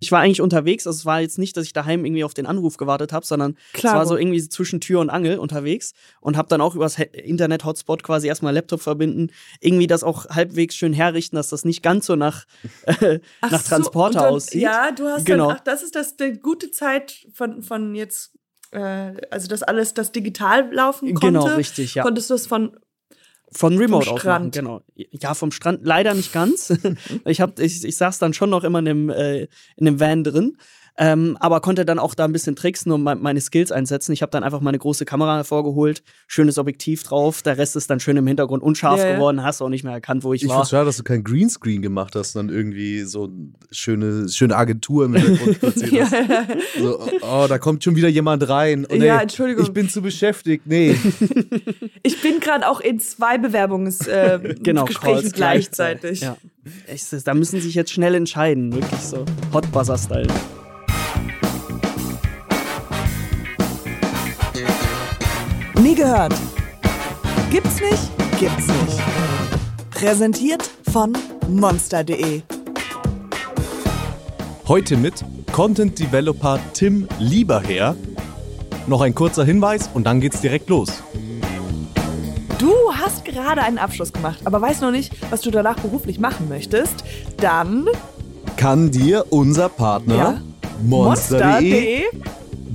Ich war eigentlich unterwegs, also es war jetzt nicht, dass ich daheim irgendwie auf den Anruf gewartet habe, sondern Klar. es war so irgendwie zwischen Tür und Angel unterwegs und habe dann auch übers Internet-Hotspot quasi erstmal Laptop verbinden, irgendwie das auch halbwegs schön herrichten, dass das nicht ganz so nach, äh, Ach nach so, Transporter dann- aussieht. Ja, du hast Genau. dann, ach, das ist das die gute Zeit von, von jetzt, äh, also das alles, das digital laufen konnte. Genau, richtig, ja. Konntest du es von, Von Remote Vom aus machen, Strand. genau. Ja, vom Strand leider nicht ganz. ich, hab, ich, ich saß dann schon noch immer in dem, äh, in dem Van drin. Ähm, aber konnte dann auch da ein bisschen tricksen und me meine Skills einsetzen. Ich habe dann einfach meine große Kamera hervorgeholt, schönes Objektiv drauf, der Rest ist dann schön im Hintergrund unscharf Ja, ja. geworden, hast du auch nicht mehr erkannt, wo ich, Ich war. finde schade, dass du kein Greenscreen gemacht hast, sondern irgendwie so eine schöne, schöne Agentur im Hintergrund platziert ja, hast. So, oh, da kommt schon wieder jemand rein. Oh, Ja, nee, Entschuldigung. Ich bin zu beschäftigt. Nee. ich bin gerade auch in zwei Bewerbungsgesprächen äh, genau, gleichzeitig. Ja. Echt, da müssen sich jetzt schnell entscheiden, wirklich so. Hot Nie gehört. Gibt's nicht? Gibt's nicht. Präsentiert von monster.de. Heute mit Content Developer Tim Lieberherr. Noch ein kurzer Hinweis und dann geht's direkt los. Du hast gerade einen Abschluss gemacht, aber weißt noch nicht, was du danach beruflich machen möchtest. Dann Kann dir unser Partner Ja. Monster.de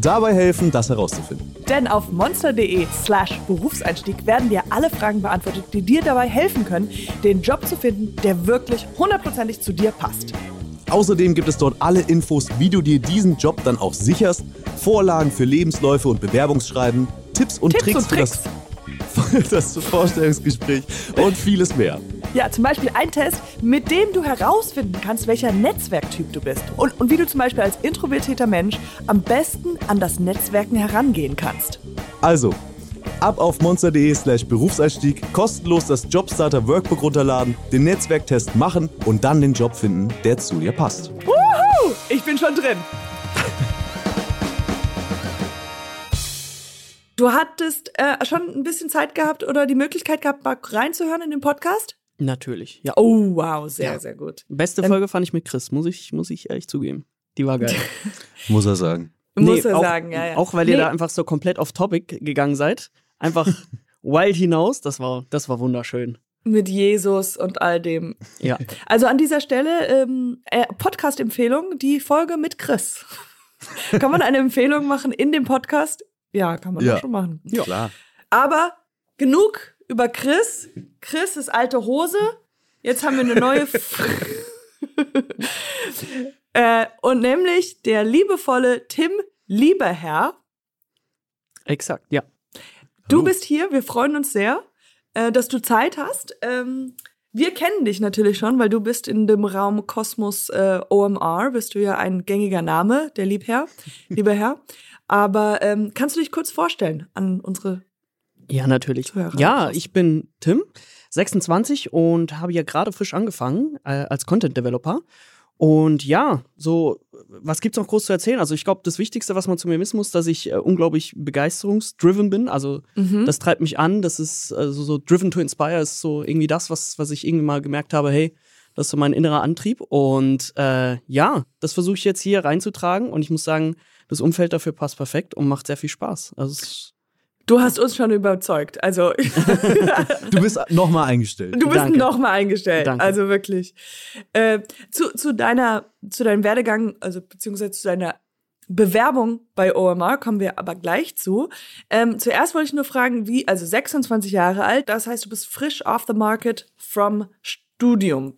dabei helfen, das herauszufinden. Denn auf monster.de slash Berufseinstieg werden dir alle Fragen beantwortet, die dir dabei helfen können, den Job zu finden, der wirklich hundertprozentig zu dir passt. Außerdem gibt es dort alle Infos, wie du dir diesen Job dann auch sicherst, Vorlagen für Lebensläufe und Bewerbungsschreiben, Tipps und Tipps Tricks und für das, für das Vorstellungsgespräch und vieles mehr. Ja, zum Beispiel ein Test, mit dem du herausfinden kannst, welcher Netzwerktyp du bist. Und, und wie du zum Beispiel als introvertierter Mensch am besten an das Netzwerken herangehen kannst. Also, ab auf monster.de slash Berufseinstieg, kostenlos das Jobstarter Workbook runterladen, den Netzwerktest machen und dann den Job finden, der zu dir passt. Wuhu! Ich bin schon drin. Du hattest äh, schon ein bisschen Zeit gehabt oder die Möglichkeit gehabt, mal reinzuhören in den Podcast? Natürlich, ja. Oh, wow, sehr, Ja. sehr gut. Beste Dann- Folge fand ich mit Chris, muss ich, muss ich ehrlich zugeben. Die war geil. Muss er sagen. Muss Nee, er auch, sagen, ja, ja. Auch weil ihr Nee. da einfach so komplett off topic gegangen seid. Einfach wild hinaus, das war, das war wunderschön. Mit Jesus und all dem. Ja. Also an dieser Stelle ähm, äh, Podcast-Empfehlung, die Folge mit Chris. kann man eine Empfehlung machen in dem Podcast? Ja, kann man Ja. auch schon machen. Klar. Aber genug über Chris. Chris ist alte Hose. Jetzt haben wir eine neue. Äh, und nämlich der liebevolle Tim Lieberherr. Exakt, ja. Du Hallo. bist hier. Wir freuen uns sehr, äh, dass du Zeit hast. Ähm, wir kennen dich natürlich schon, weil du bist in dem Raum Kosmos äh, OMR, bist du ja ein gängiger Name, der Liebherr, lieber Herr. Aber ähm, kannst du dich kurz vorstellen an unsere Ja, natürlich. Ja, ich bin Tim, 26 und habe ja gerade frisch angefangen äh, als Content Developer. Und ja, so, was gibt's noch groß zu erzählen? Also, ich glaube, das Wichtigste, was man zu mir wissen muss, dass ich äh, unglaublich begeisterungsdriven bin. Also, Mhm. das treibt mich an. Das ist also so driven to inspire ist so irgendwie das, was, was ich irgendwie mal gemerkt habe, hey, das ist so mein innerer Antrieb. Und äh, ja, das versuche ich jetzt hier reinzutragen. Und ich muss sagen, das Umfeld dafür passt perfekt und macht sehr viel Spaß. Also, es ist Du hast uns schon überzeugt. Also Du bist nochmal eingestellt. du bist Danke. noch mal eingestellt. Danke. Also wirklich. Äh, zu, zu deiner, zu deinem Werdegang, also beziehungsweise zu deiner Bewerbung bei OMR kommen wir aber gleich zu. Ähm, zuerst wollte ich nur fragen, wie, also 26 Jahre alt, das heißt, du bist frisch off the market from Studium.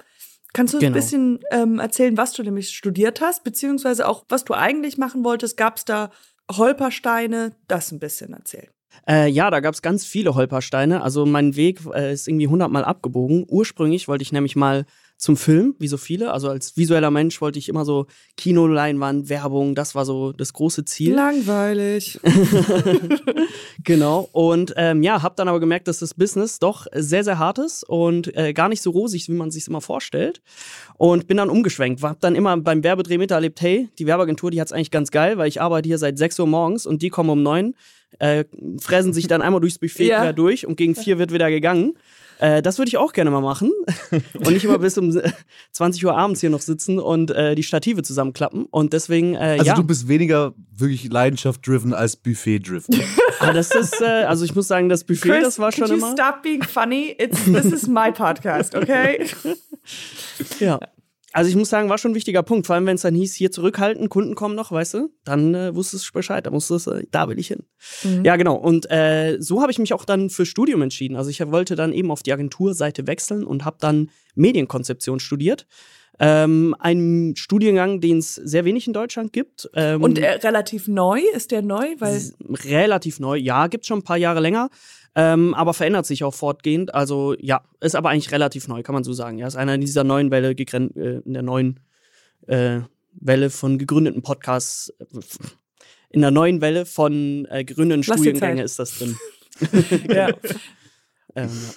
Kannst du uns Genau. ein bisschen ähm, erzählen, was du nämlich studiert hast, beziehungsweise auch, was du eigentlich machen wolltest? Gab es da Holpersteine? Das ein bisschen erzählen. Äh, ja, da gab's ganz viele Holpersteine. Also mein Weg äh, ist irgendwie hundertmal abgebogen. Ursprünglich wollte ich nämlich mal zum Film, wie so viele. Also als visueller Mensch wollte ich immer so Kinoleinwand, Werbung, das war so das große Ziel. Langweilig. Genau. Und ähm, ja, habe dann aber gemerkt, dass das Business doch sehr, sehr hart ist und äh, gar nicht so rosig, wie man sich immer vorstellt. Und bin dann umgeschwenkt. Hab dann immer beim Werbedreh miterlebt, hey, die Werbeagentur, die hat's eigentlich ganz geil, weil ich arbeite hier seit 6 Uhr morgens und die kommen um 9 äh, fräsen sich dann einmal durchs Buffet Ja. durch und gegen vier wird wieder gegangen. Äh, das würde ich auch gerne mal machen. und nicht immer bis um 20 Uhr abends hier noch sitzen und äh, die Stative zusammenklappen. Und deswegen, äh, Also ja. du bist weniger wirklich Leidenschaft-driven als Buffet-driven. Aber das ist, äh, also ich muss sagen, das Buffet, Chris, das war schon could you immer. stop being funny? It's, this is my podcast, okay? Ja. Also ich muss sagen, war schon ein wichtiger Punkt. Vor allem, wenn es dann hieß, hier zurückhalten, Kunden kommen noch, weißt du, dann äh, wusstest du Bescheid, da musstest du, äh, da will ich hin. Ja, genau. Und äh, so habe ich mich auch dann für Studium entschieden. Also ich wollte dann eben auf die Agenturseite wechseln und habe dann Medienkonzeption studiert. Ähm, ein Studiengang, den es sehr wenig in Deutschland gibt. Ähm, Und äh, relativ neu, ist der neu? Weil relativ neu. Ja, gibt schon ein paar Jahre länger, ähm, aber verändert sich auch fortgehend. Also ja, ist aber eigentlich relativ neu, kann man so sagen. Ja, ist einer dieser neuen Welle äh, in der neuen äh, Welle von gegründeten Podcasts. In der neuen Welle von äh, gegründeten Lass dir Studiengänge Zeit. ist das drin. ja. Ähm, ja.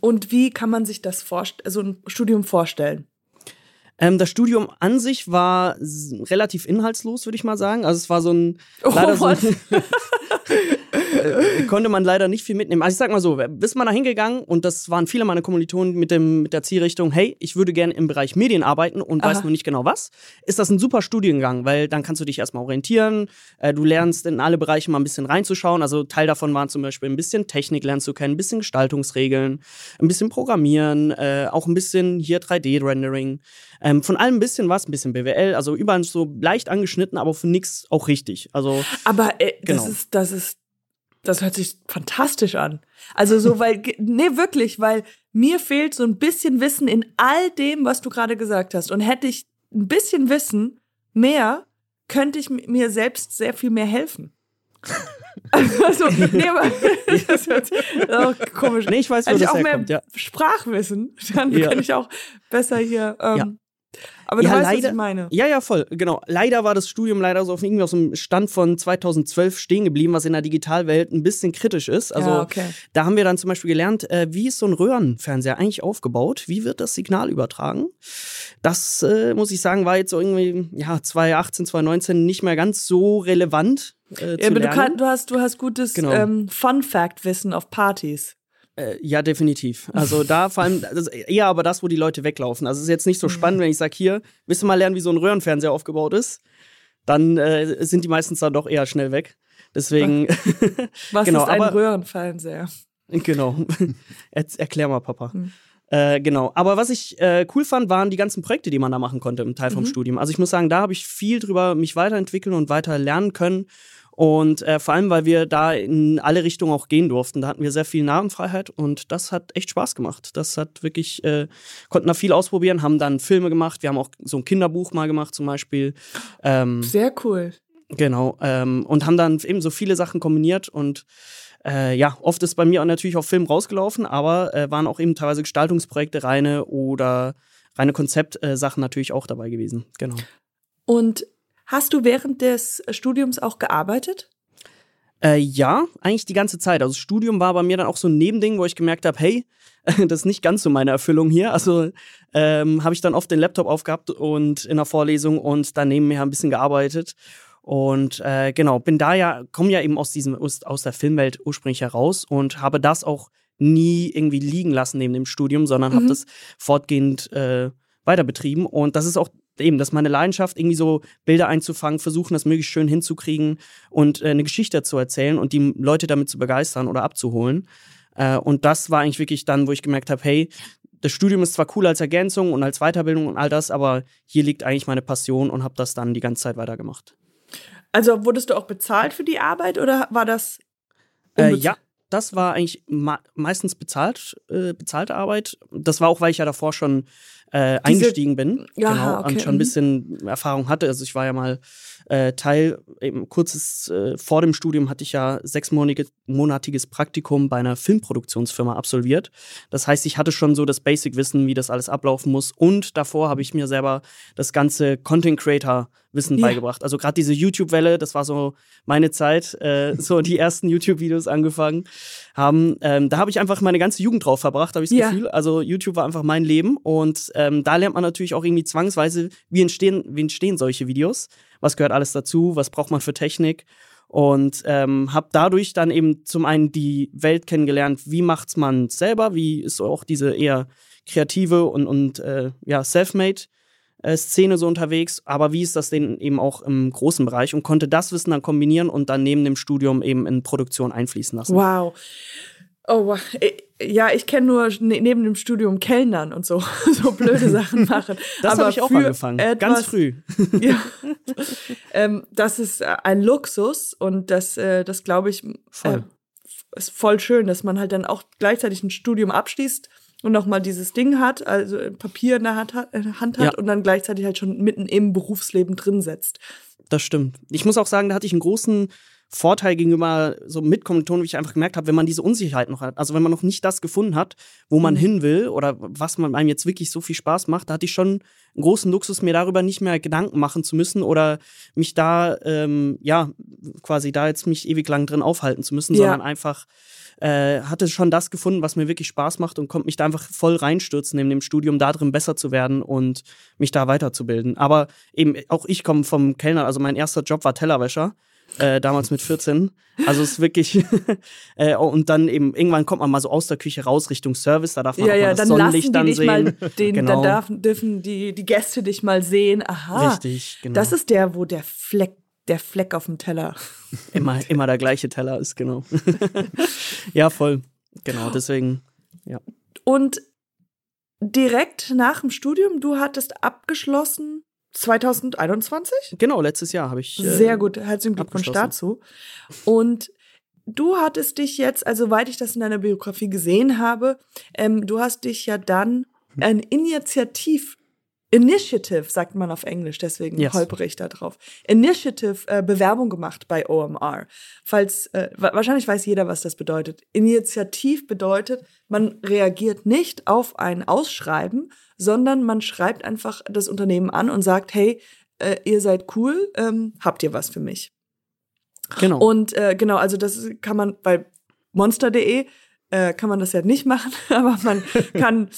Und wie kann man sich das so ein Studium vorstellen? Ähm, das Studium an sich war relativ inhaltslos, würde ich mal sagen. Also es war so ein Oh, leider so what? äh, konnte man leider nicht viel mitnehmen. Also ich sag mal so, bist man da hingegangen und das waren viele meiner Kommilitonen mit, dem, mit der Zielrichtung, hey, ich würde gerne im Bereich Medien arbeiten und weiß Aha. nur nicht genau was, ist das ein super Studiengang, weil dann kannst du dich erstmal orientieren, äh, du lernst in alle Bereiche mal ein bisschen reinzuschauen. Also Teil davon waren zum Beispiel ein bisschen Technik lernst du kennen, ein bisschen Gestaltungsregeln, ein bisschen Programmieren, äh, auch ein bisschen hier 3D-Rendering. Ähm, von allem ein bisschen was, ein bisschen BWL, also überall so leicht angeschnitten, aber für nix auch richtig. Also Aber äh, das Genau. ist, das ist, das hört sich fantastisch an. Also so, weil, nee, wirklich, weil mir fehlt so ein bisschen Wissen in all dem, was du gerade gesagt hast. Und hätte ich ein bisschen Wissen mehr, könnte ich mi- mir selbst sehr viel mehr helfen. also, nee, aber das hört sich auch komisch. Nee, ich weiß, wo Hätte ich auch mehr herkommt, ja. Sprachwissen, dann Ja. kann ich auch besser hier. Ähm, Ja. Aber du Ja, weißt, was leider- ich meine. Ja, ja, voll, genau. Leider war das Studium leider so auf irgendwie aus dem Stand von 2012 stehen geblieben, was in der Digitalwelt ein bisschen kritisch ist. Also ja, okay. da haben wir dann zum Beispiel gelernt, äh, wie ist so ein Röhrenfernseher eigentlich aufgebaut? Wie wird das Signal übertragen? Das, äh, muss ich sagen, war jetzt so irgendwie, ja, 2018, 2019 nicht mehr ganz so relevant. Äh, Ja, zu aber du, kann, du, hast, du hast gutes Genau. ähm, Fun-Fact-Wissen auf Partys. Äh, ja, definitiv. Also da vor allem, ist eher aber das, wo die Leute weglaufen. Also es ist jetzt nicht so spannend, wenn ich sage, hier, willst du mal lernen, wie so ein Röhrenfernseher aufgebaut ist? Dann äh, sind die meistens dann doch eher schnell weg. Deswegen, Was Genau, ist ein aber- Röhrenfernseher? genau. Erklär mal, Papa. Hm. Äh, genau. Aber was ich äh, cool fand, waren die ganzen Projekte, die man da machen konnte im Teil vom Mhm. Studium. Also ich muss sagen, da habe ich viel drüber mich weiterentwickeln und weiter lernen können. Und äh, vor allem, weil wir da in alle Richtungen auch gehen durften. Da hatten wir sehr viel Narrenfreiheit und das hat echt Spaß gemacht. Das hat wirklich, äh, konnten da viel ausprobieren, haben dann Filme gemacht. Wir haben auch so ein Kinderbuch mal gemacht zum Beispiel. Ähm, Sehr cool. Genau. Ähm, und haben dann eben so viele Sachen kombiniert und äh, ja, oft ist bei mir auch natürlich auch Film rausgelaufen, aber äh, waren auch eben teilweise Gestaltungsprojekte reine oder reine Konzeptsachen natürlich auch dabei gewesen. Genau. Und hast du während des Studiums auch gearbeitet? Äh, ja, eigentlich die ganze Zeit. Also Studium war bei mir dann auch so ein Nebending, wo ich gemerkt habe, hey, das ist nicht ganz so meine Erfüllung hier. Also ähm, habe ich dann oft den Laptop aufgehabt und in der Vorlesung und dann nebenher ein bisschen gearbeitet. Und äh, genau, bin da ja, komme ja eben aus diesem, aus, der Filmwelt ursprünglich heraus und habe das auch nie irgendwie liegen lassen neben dem Studium, sondern habe Mhm. das fortgehend äh, weiter betrieben. Und das ist auch eben, das ist meine Leidenschaft, irgendwie so Bilder einzufangen, versuchen, das möglichst schön hinzukriegen und äh, eine Geschichte zu erzählen und die Leute damit zu begeistern oder abzuholen. Äh, und das war eigentlich wirklich dann, wo ich gemerkt habe, hey, das Studium ist zwar cool als Ergänzung und als Weiterbildung und all das, aber hier liegt eigentlich meine Passion und habe das dann die ganze Zeit weitergemacht. Also wurdest du auch bezahlt für die Arbeit oder war das? Äh, ja, das war eigentlich meistens bezahlt, äh, bezahlte Arbeit. Das war auch, weil ich ja davor schon äh, eingestiegen bin Aha, genau, okay, und schon ein mhm. bisschen Erfahrung hatte. Also ich war ja mal äh, Teil, eben kurzes äh, vor dem Studium hatte ich ja sechsmonatiges monatiges Praktikum bei einer Filmproduktionsfirma absolviert. Das heißt, ich hatte schon so das Basic-Wissen, wie das alles ablaufen muss. Und davor habe ich mir selber das ganze Content-Creator-Wissen Ja. beigebracht. Also gerade diese YouTube-Welle, das war so meine Zeit, äh, so die ersten YouTube-Videos angefangen haben. Ähm, da habe ich einfach meine ganze Jugend drauf verbracht, habe ich das Ja. Gefühl. Also YouTube war einfach mein Leben und ähm, da lernt man natürlich auch irgendwie zwangsweise, wie entstehen, wie entstehen solche Videos, was gehört alles dazu, was braucht man für Technik. Und ähm, habe dadurch dann eben zum einen die Welt kennengelernt, wie macht's man selber, wie ist auch diese eher kreative und, und äh, ja, self-made Szene so unterwegs, aber wie ist das denn eben auch im großen Bereich und konnte das Wissen dann kombinieren und dann neben dem Studium eben in Produktion einfließen lassen. Wow. Oh, wow. Ja, ich kenne nur ne neben dem Studium Kellnern und so, so blöde Sachen machen. Das habe ich auch angefangen, etwas, ganz früh. ja, ähm, das ist äh, ein Luxus und das, äh, das glaube ich, voll. Äh, ist voll schön, dass man halt dann auch gleichzeitig ein Studium abschließt und nochmal dieses Ding hat, also Papier in der Hand Hand hat Ja. und dann gleichzeitig halt schon mitten im Berufsleben drin setzt. Das stimmt. Ich muss auch sagen, da hatte ich einen großen Vorteil gegenüber so Mitkommilitonen, wie ich einfach gemerkt habe, wenn man diese Unsicherheit noch hat, also wenn man noch nicht das gefunden hat, wo man Mhm. hin will oder was man einem jetzt wirklich so viel Spaß macht, da hatte ich schon einen großen Luxus, mir darüber nicht mehr Gedanken machen zu müssen oder mich da, ähm, ja, quasi da jetzt mich ewig lang drin aufhalten zu müssen, Ja. sondern einfach äh, hatte schon das gefunden, was mir wirklich Spaß macht und konnte mich da einfach voll reinstürzen, neben dem Studium da drin besser zu werden und mich da weiterzubilden. Aber eben, auch ich komme vom Kellner, also mein erster Job war Tellerwäscher. Äh, damals mit 14. Also es ist wirklich äh, und dann eben irgendwann kommt man mal so aus der Küche raus Richtung Service, da darf man Ja, auch mal ja, das dann Sonnenlicht dann sehen. mal, den, Genau. dann darf, dürfen die, die Gäste dich mal sehen. Aha, Richtig, genau. das ist der, wo der Fleck, der Fleck auf dem Teller. immer, immer der gleiche Teller ist, genau. ja, voll. Genau, deswegen. Und direkt nach dem Studium, du hattest abgeschlossen 2021? Genau, letztes Jahr habe ich. äh, Sehr gut, herzlichen Glückwunsch dazu. Und du hattest dich jetzt, also soweit ich das in deiner Biografie gesehen habe, ähm, du hast dich ja dann ein Initiativ, Initiative, sagt man auf Englisch, deswegen Yes. holpere ich da drauf. Initiative äh, Bewerbung gemacht bei OMR. Falls, äh, wa- wahrscheinlich weiß jeder, was das bedeutet. Initiativ bedeutet, man reagiert nicht auf ein Ausschreiben, sondern man schreibt einfach das Unternehmen an und sagt, hey, äh, ihr seid cool, ähm, habt ihr was für mich? Genau. Und äh, genau, also das kann man bei monster.de äh, kann man das ja nicht machen, aber man kann,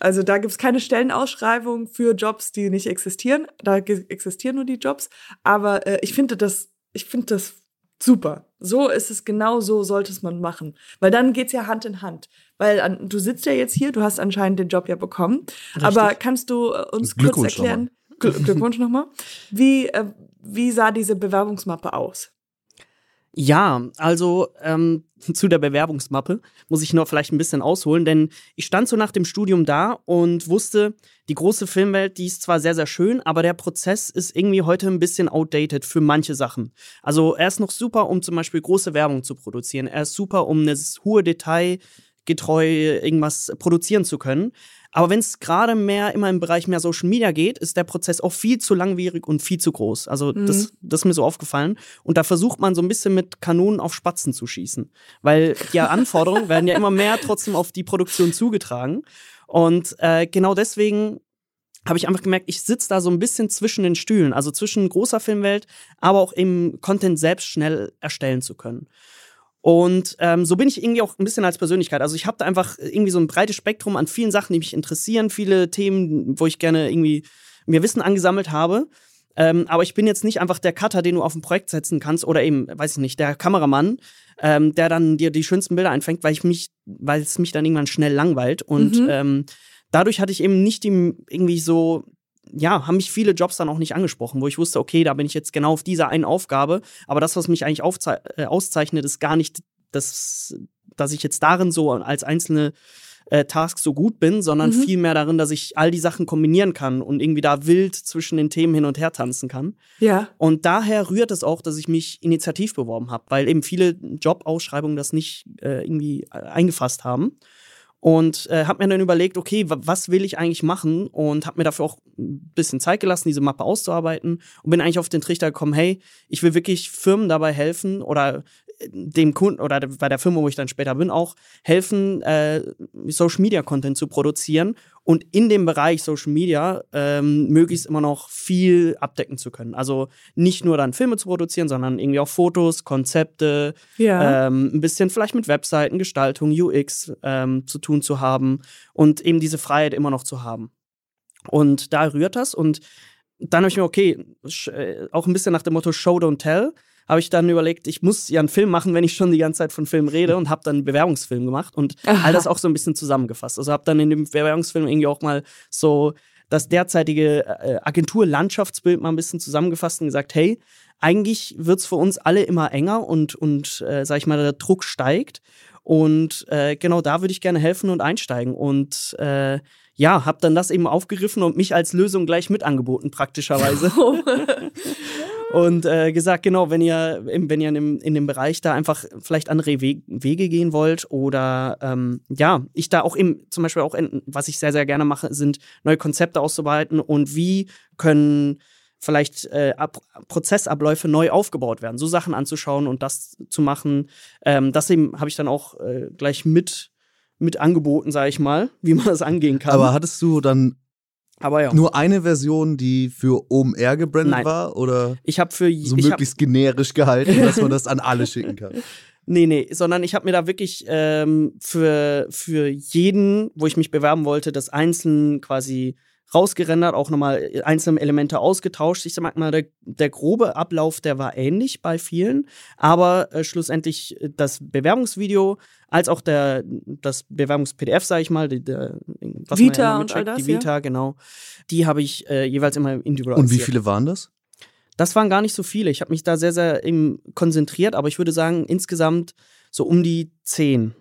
also da gibt's keine Stellenausschreibung für Jobs, die nicht existieren. Da existieren nur die Jobs. Aber äh, ich finde das, ich finde das super. So ist es genau so, sollte es man machen. Weil dann geht's ja Hand in Hand. Weil an, du sitzt ja jetzt hier, du hast anscheinend den Job ja bekommen. Aber kannst du äh, uns kurz erklären, Gl Glückwunsch nochmal, wie, äh, wie sah diese Bewerbungsmappe aus? Ja, also ähm, zu der Bewerbungsmappe muss ich noch vielleicht ein bisschen ausholen, denn ich stand so nach dem Studium da und wusste, die große Filmwelt, die ist zwar sehr, sehr schön, aber der Prozess ist irgendwie heute ein bisschen outdated für manche Sachen. Also er ist noch super, um zum Beispiel große Werbung zu produzieren. Er ist super, um eine hohe Detailgetreu irgendwas produzieren zu können. Aber wenn es gerade mehr immer im Bereich mehr Social Media geht, ist der Prozess auch viel zu langwierig und viel zu groß. Also das, das ist mir so aufgefallen. Und da versucht man so ein bisschen mit Kanonen auf Spatzen zu schießen. Weil die Anforderungen werden ja immer mehr trotzdem auf die Produktion zugetragen. Und äh, genau deswegen habe ich einfach gemerkt, ich sitze da so ein bisschen zwischen den Stühlen, also zwischen großer Filmwelt, aber auch im Content selbst schnell erstellen zu können. Und ähm, so bin ich irgendwie auch ein bisschen als Persönlichkeit. Also ich habe da einfach irgendwie so ein breites Spektrum an vielen Sachen, die mich interessieren, viele Themen, wo ich gerne irgendwie mir Wissen angesammelt habe. Ähm, aber ich bin jetzt nicht einfach der Cutter, den du auf ein Projekt setzen kannst oder eben, weiß ich nicht, der Kameramann, ähm, der dann dir die schönsten Bilder einfängt, weil ich mich, weil es mich dann irgendwann schnell langweilt. Und Mhm. ähm, dadurch hatte ich eben nicht die, irgendwie so, ja, haben mich viele Jobs dann auch nicht angesprochen, wo ich wusste, okay, da bin ich jetzt genau auf dieser einen Aufgabe. Aber das, was mich eigentlich äh, auszeichnet, ist gar nicht, das, dass ich jetzt darin so als einzelne äh, Tasks so gut bin, sondern Mhm. vielmehr darin, dass ich all die Sachen kombinieren kann und irgendwie da wild zwischen den Themen hin und her tanzen kann. Ja. Und daher rührt es auch, dass ich mich initiativ beworben habe, weil eben viele Jobausschreibungen das nicht äh, irgendwie äh, eingefasst haben. Und äh, habe mir dann überlegt, okay, wa- was will ich eigentlich machen? Und habe mir dafür auch ein bisschen Zeit gelassen, diese Mappe auszuarbeiten. Und bin eigentlich auf den Trichter gekommen, hey, ich will wirklich Firmen dabei helfen oder äh, dem Kunden oder de- bei der Firma, wo ich dann später bin, auch helfen, äh, Social Media Content zu produzieren und in dem Bereich Social Media ähm, möglichst immer noch viel abdecken zu können. Also nicht nur dann Filme zu produzieren, sondern irgendwie auch Fotos, Konzepte, Ja. ähm, ein bisschen vielleicht mit Webseiten, Gestaltung, UX ähm, zu tun zu haben und eben diese Freiheit immer noch zu haben. Und da rührt das und dann habe ich mir, okay, äh, auch ein bisschen nach dem Motto Show, don't tell. Habe ich dann überlegt, ich muss ja einen Film machen, wenn ich schon die ganze Zeit von Film rede und habe dann einen Bewerbungsfilm gemacht und Aha. all das auch so ein bisschen zusammengefasst. Also habe dann in dem Bewerbungsfilm irgendwie auch mal so das derzeitige äh, Agentur-Landschaftsbild mal ein bisschen zusammengefasst und gesagt, hey, eigentlich wird es für uns alle immer enger und, und äh, sag ich mal, der Druck steigt. Und äh, genau da würde ich gerne helfen und einsteigen. Und äh, ja, habe dann das eben aufgegriffen und mich als Lösung gleich mit angeboten, praktischerweise. und äh, gesagt, genau, wenn ihr, im- wenn ihr in dem, in dem Bereich da einfach vielleicht andere We Wege gehen wollt oder ähm, ja, ich da auch eben zum Beispiel auch, in, was ich sehr, sehr gerne mache, sind neue Konzepte auszuarbeiten und wie können vielleicht äh, Ab Prozessabläufe neu aufgebaut werden, so Sachen anzuschauen und das zu machen. Ähm, das eben habe ich dann auch äh, gleich mit mit angeboten, sage ich mal, wie man das angehen kann. Aber hattest du dann Aber ja, nur eine Version, die für OMR gebrandet Nein. war? Oder ich habe für so ich hab, möglichst generisch gehalten, dass man das an alle schicken kann? Nee, nee, sondern ich habe mir da wirklich ähm, für, für jeden, wo ich mich bewerben wollte, das einzeln quasi rausgerendert, auch nochmal einzelne Elemente ausgetauscht. Ich sag mal, der, der grobe Ablauf, der war ähnlich bei vielen, aber äh, schlussendlich äh, das Bewerbungsvideo als auch der, das Bewerbungs-PDF, sage ich mal, die, der, was man Vita ja und all das, die Vita, genau, die habe ich äh, jeweils immer individualisiert. Und wie viele waren das? Das waren gar nicht so viele. Ich habe mich da sehr, sehr eben konzentriert, aber ich würde sagen, insgesamt so um die zehn.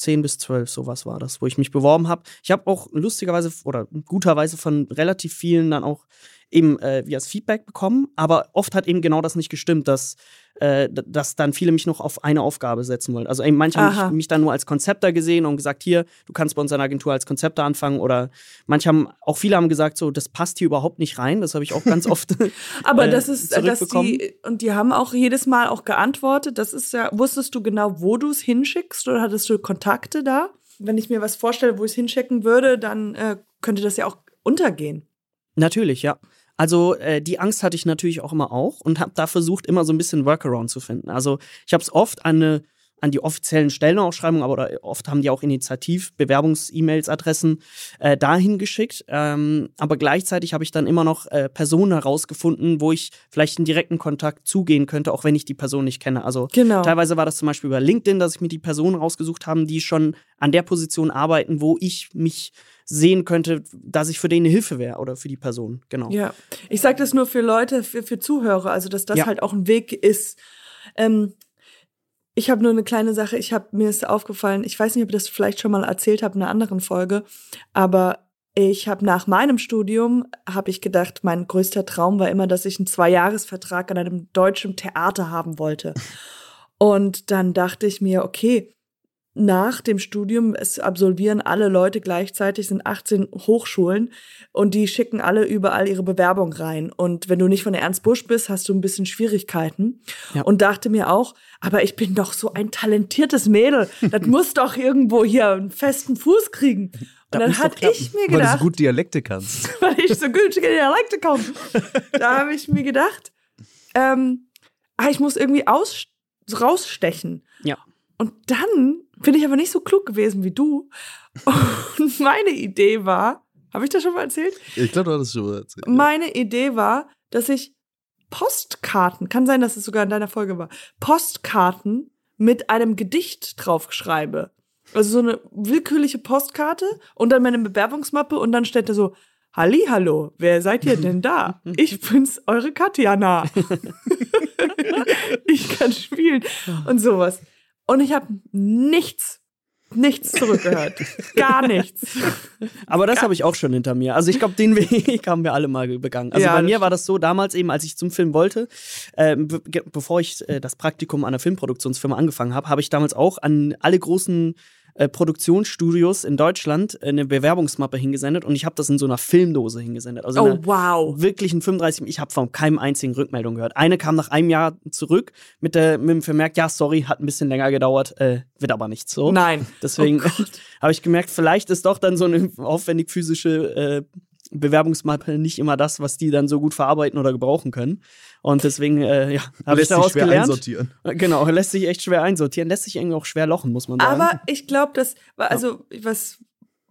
Zehn bis zwölf, sowas war das, wo ich mich beworben habe. Ich habe auch lustigerweise oder guterweise von relativ vielen dann auch eben äh, wie als Feedback bekommen, aber oft hat eben genau das nicht gestimmt, dass, äh, dass dann viele mich noch auf eine Aufgabe setzen wollen. Also eben manche haben Aha. mich, mich dann nur als Konzepter gesehen und gesagt, hier, du kannst bei uns in der Agentur als Konzepter anfangen oder manche haben, auch viele haben gesagt, so, das passt hier überhaupt nicht rein. Das habe ich auch ganz oft Aber äh, das ist, dass zurückbekommen. die, und die haben auch jedes Mal auch geantwortet. Das ist ja, wusstest du genau, wo du es hinschickst oder hattest du Kontakte da? Wenn ich mir was vorstelle, wo ich es hinschicken würde, dann äh, könnte das ja auch untergehen. Natürlich, ja. Also äh, die Angst hatte ich natürlich auch immer auch und habe da versucht, immer so ein bisschen Workaround zu finden. Also ich habe es oft eine, an die offiziellen Stellenausschreibungen, aber oft haben die auch Initiativ Bewerbungs-E-Mails-Adressen äh, dahin geschickt. Ähm, aber gleichzeitig habe ich dann immer noch äh, Personen herausgefunden, wo ich vielleicht in direkten Kontakt zugehen könnte, auch wenn ich die Person nicht kenne. Also Genau. Teilweise war das zum Beispiel über LinkedIn, dass ich mir die Personen rausgesucht habe, die schon an der Position arbeiten, wo ich mich sehen könnte, dass ich für den eine Hilfe wäre oder für die Person. Genau. Ja, ich sage das nur für Leute, für, für Zuhörer, also dass das Ja. halt auch ein Weg ist. Ähm, ich habe nur eine kleine Sache, ich habe mir ist aufgefallen, ich weiß nicht, ob ich das vielleicht schon mal erzählt habe in einer anderen Folge, aber ich habe nach meinem Studium habe ich gedacht, mein größter Traum war immer, dass ich einen Zweijahresvertrag an einem deutschen Theater haben wollte. Und dann dachte ich mir, okay, nach dem Studium, es absolvieren alle Leute gleichzeitig, sind 18 Hochschulen und die schicken alle überall ihre Bewerbung rein. Und wenn du nicht von der Ernst Busch bist, hast du ein bisschen Schwierigkeiten. Ja. Und dachte mir auch, aber ich bin doch so ein talentiertes Mädel. Das muss doch irgendwo hier einen festen Fuß kriegen. Und Das dann hatte ich mir Weil du so gedacht, gut Dialekte kannst. weil ich so gut Dialekte komme. da habe ich mir gedacht, ähm, ah, ich muss irgendwie aus, rausstechen. Ja. Und dann bin ich aber nicht so klug gewesen wie du. Und meine Idee war, habe ich das schon mal erzählt? Ich glaube, du hattest schon mal erzählt. Meine Idee war, dass ich Postkarten, kann sein, dass es sogar in deiner Folge war, Postkarten mit einem Gedicht draufschreibe. Also so eine willkürliche Postkarte und dann meine Bewerbungsmappe und dann steht da so, Halli, hallo, wer seid ihr denn da? Ich bin's, eure Katjana. ich kann spielen und sowas. Und ich habe nichts, nichts zurückgehört. Gar nichts. Aber das habe ich auch schon hinter mir. Also ich glaube, den Weg haben wir alle mal begangen. Also Ja, bei mir war das so damals eben, als ich zum Film wollte, äh, be bevor ich äh, das Praktikum an der Filmproduktionsfirma angefangen habe, habe ich damals auch an alle großen äh, Produktionsstudios in Deutschland eine Bewerbungsmappe hingesendet und ich habe das in so einer Filmdose hingesendet. Also Oh, wow. wirklich ein 35. Ich habe von keinem einzigen Rückmeldung gehört. Eine kam nach einem Jahr zurück mit, der, mit dem Vermerk, ja, sorry, hat ein bisschen länger gedauert, äh, wird aber nichts so. Nein. Deswegen Oh habe ich gemerkt, vielleicht ist doch dann so eine aufwendig physische äh, Bewerbungsmappe nicht immer das, was die dann so gut verarbeiten oder gebrauchen können. Und deswegen, äh, ja, habe ich Lässt sich daraus schwer gelernt. einsortieren. Äh, Genau, lässt sich echt schwer einsortieren, lässt sich irgendwie auch schwer lochen, muss man sagen. Aber ich glaube, das war also was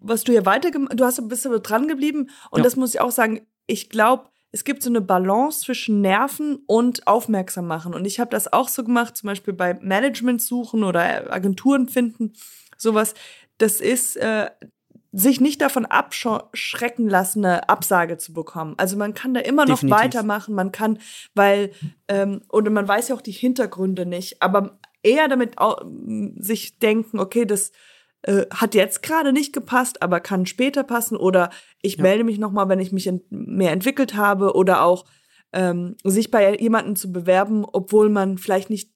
was du ja weiter du hast bist aber dran geblieben und Ja. das muss ich auch sagen, ich glaube, es gibt so eine Balance zwischen Nerven und aufmerksam machen. Und ich habe das auch so gemacht, zum Beispiel bei Management suchen oder Agenturen finden, sowas. Das ist, äh, sich nicht davon abschrecken lassen, eine Absage zu bekommen. Also man kann da immer noch Definitiv. weitermachen, man kann, weil, ähm, oder man weiß ja auch die Hintergründe nicht, aber eher damit auch, sich denken, okay, das äh, hat jetzt gerade nicht gepasst, aber kann später passen oder ich ja. melde mich nochmal, wenn ich mich ent mehr entwickelt habe oder auch ähm, sich bei jemandem zu bewerben, obwohl man vielleicht nicht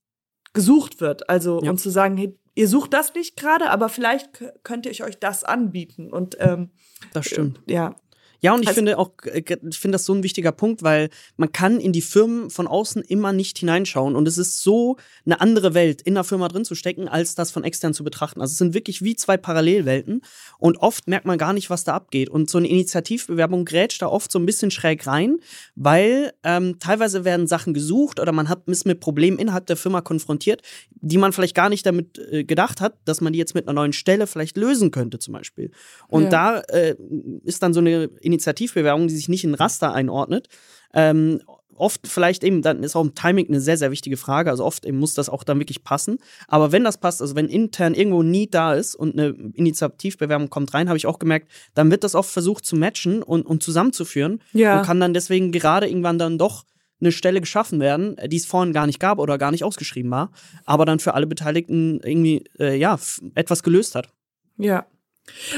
gesucht wird. Also ja. und zu sagen, hey, ihr sucht das nicht gerade, aber vielleicht könnt ihr euch das anbieten. Und ähm, das stimmt. Äh, ja. Ja, und ich also, finde auch, äh, ich finde das so ein wichtiger Punkt, weil man kann in die Firmen von außen immer nicht hineinschauen. Und es ist so eine andere Welt, in der Firma drin zu stecken, als das von extern zu betrachten. Also es sind wirklich wie zwei Parallelwelten. Und oft merkt man gar nicht, was da abgeht. Und so eine Initiativbewerbung grätscht da oft so ein bisschen schräg rein, weil ähm, teilweise werden Sachen gesucht oder man hat, ist mit Problemen innerhalb der Firma konfrontiert, die man vielleicht gar nicht damit äh, gedacht hat, dass man die jetzt mit einer neuen Stelle vielleicht lösen könnte, zum Beispiel. Und ja. da äh, ist dann so eine Initiativbewerbung, die sich nicht in Raster einordnet. Ähm, oft vielleicht eben, dann ist auch Timing eine sehr, sehr wichtige Frage. Also oft eben muss das auch dann wirklich passen. Aber wenn das passt, also wenn intern irgendwo Need da ist und eine Initiativbewerbung kommt rein, habe ich auch gemerkt, dann wird das oft versucht zu matchen und, und zusammenzuführen. Ja. Und kann dann deswegen gerade irgendwann dann doch eine Stelle geschaffen werden, die es vorhin gar nicht gab oder gar nicht ausgeschrieben war, aber dann für alle Beteiligten irgendwie, äh, ja, etwas gelöst hat. Ja.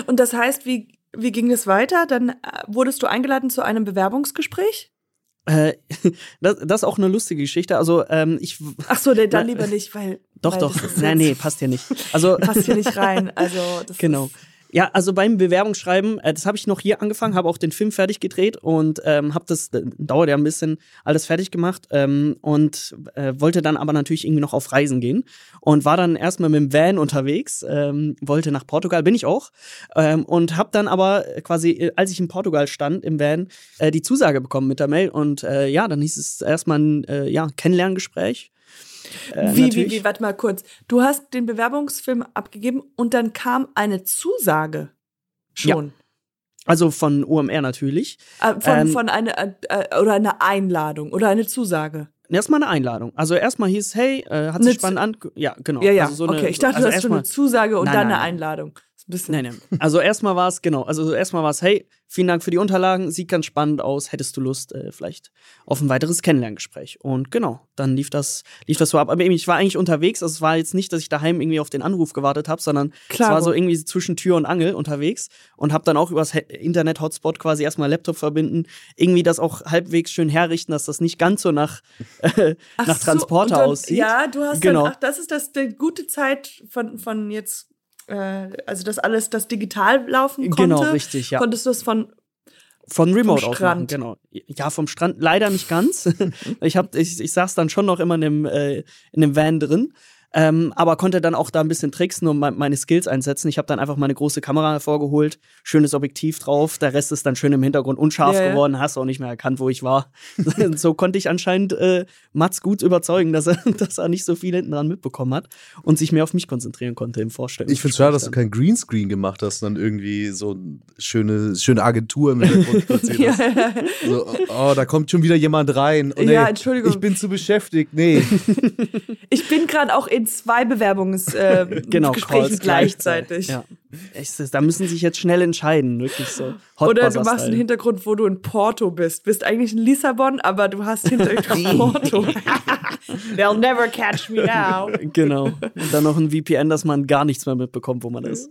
Und das heißt, wie wie ging es weiter? Dann äh, wurdest du eingeladen zu einem Bewerbungsgespräch? Äh, das, das, ist auch eine lustige Geschichte. Also ähm, ich. Ach so, nee, dann lieber nicht, weil. Doch, weil doch. Nein, nee, passt hier nicht. Also passt hier nicht rein. Also das genau. Ist ja, also beim Bewerbungsschreiben, äh, das habe ich noch hier angefangen, habe auch den Film fertig gedreht und ähm, habe das, äh, dauert ja ein bisschen, alles fertig gemacht ähm, und äh, wollte dann aber natürlich irgendwie noch auf Reisen gehen und war dann erstmal mit dem Van unterwegs, ähm, wollte nach Portugal, bin ich auch ähm, und habe dann aber quasi, äh, als ich in Portugal stand im Van, äh, die Zusage bekommen mit der Mail und äh, ja, dann hieß es erstmal ein äh, ja, Kennenlerngespräch äh, wie, wie, wie, warte mal kurz. Du hast den Bewerbungsfilm abgegeben und dann kam eine Zusage schon. Ja. Also von OMR natürlich. Äh, von, ähm, von einer, äh, oder eine Einladung oder eine Zusage. Erstmal eine Einladung. Also erstmal hieß, hey, äh, hat sich spannend an. Ja, genau. Ja, ja. Also so eine, okay, ich dachte, also du hast schon eine Zusage und nein, dann nein, eine Einladung bisschen. Nein, nein. Also erstmal war es, genau, also erstmal war es, hey, vielen Dank für die Unterlagen, sieht ganz spannend aus, hättest du Lust, äh, vielleicht auf ein weiteres Kennenlerngespräch. Und genau, dann lief das, lief das so ab. Aber ich war eigentlich unterwegs, also es war jetzt nicht, dass ich daheim irgendwie auf den Anruf gewartet habe, sondern Klar, es war so irgendwie zwischen Tür und Angel unterwegs und habe dann auch übers Internet-Hotspot quasi erstmal Laptop verbinden, irgendwie das auch halbwegs schön herrichten, dass das nicht ganz so nach, äh, nach Transporter so, dann, aussieht. Ja, du hast genau. dann, ach, das ist das die gute Zeit von, von jetzt äh, also das alles, das digital laufen genau, konnte. Genau, richtig, ja. Konntest du es von von Remote aus machen, genau. Ja, vom Strand leider nicht ganz. ich hab, ich, ich saß dann schon noch immer in dem, äh, in dem Van drin. Ähm, aber konnte dann auch da ein bisschen tricksen und meine Skills einsetzen. Ich habe dann einfach meine große Kamera hervorgeholt, schönes Objektiv drauf, der Rest ist dann schön im Hintergrund unscharf yeah. geworden, hast auch nicht mehr erkannt, wo ich war. so konnte ich anscheinend äh, Mats gut überzeugen, dass er, dass er nicht so viel hinten dran mitbekommen hat und sich mehr auf mich konzentrieren konnte im Vorstellen. Ich finde es schade, dass du kein Greenscreen gemacht hast, sondern irgendwie so eine schöne, schöne Agentur im Hintergrund platziert ja. so, oh, da kommt schon wieder jemand rein. Oh, nee, ja, Entschuldigung. Ich bin zu beschäftigt. Nee. ich bin gerade auch in zwei Bewerbungsgesprächen äh, genau, gleichzeitig. Ja. da müssen sich jetzt schnell entscheiden, wirklich so. Hot Oder du machst einen Hintergrund, wo du in Porto bist. Bist eigentlich in Lissabon, aber du hast Hintergrund Porto. They'll never catch me now. Genau. Und dann noch ein VPN, dass man gar nichts mehr mitbekommt, wo man ist.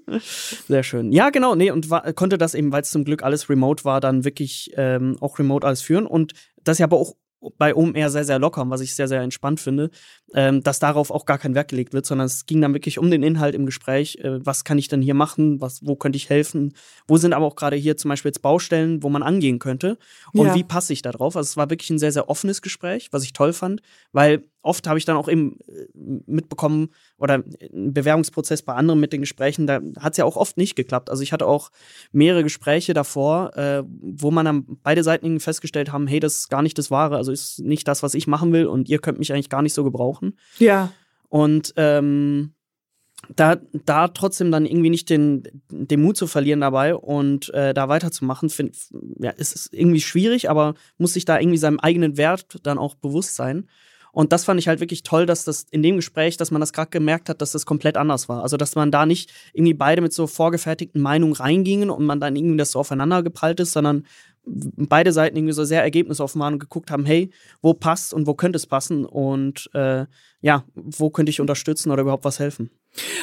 Sehr schön. Ja, genau. Nee, und war, konnte das eben, weil es zum Glück alles remote war, dann wirklich ähm, auch remote alles führen. Und das ja aber auch bei OMR sehr, sehr locker, was ich sehr, sehr entspannt finde, ähm, dass darauf auch gar kein Wert gelegt wird, sondern es ging dann wirklich um den Inhalt im Gespräch. Äh, was kann ich denn hier machen? Was, wo könnte ich helfen? Wo sind aber auch gerade hier zum Beispiel jetzt Baustellen, wo man angehen könnte? Und ja. wie passe ich da drauf? Also es war wirklich ein sehr, sehr offenes Gespräch, was ich toll fand, weil oft habe ich dann auch eben äh, mitbekommen oder im Bewerbungsprozess bei anderen mit den Gesprächen, da hat es ja auch oft nicht geklappt. Also ich hatte auch mehrere Gespräche davor, äh, wo man dann beide Seiten festgestellt haben, hey, das ist gar nicht das Wahre, also ist nicht das, was ich machen will und ihr könnt mich eigentlich gar nicht so gebrauchen. Ja. Und ähm, da, da trotzdem dann irgendwie nicht den, den Mut zu verlieren dabei und äh, da weiterzumachen, find, ja, ist, ist irgendwie schwierig, aber muss sich da irgendwie seinem eigenen Wert dann auch bewusst sein. Und das fand ich halt wirklich toll, dass das in dem Gespräch, dass man das gerade gemerkt hat, dass das komplett anders war. Also, dass man da nicht irgendwie beide mit so vorgefertigten Meinungen reingingen und man dann irgendwie das so aufeinander geprallt ist, sondern beide Seiten irgendwie so sehr ergebnisoffen waren und geguckt haben, hey, wo passt und wo könnte es passen und äh, ja, wo könnte ich unterstützen oder überhaupt was helfen.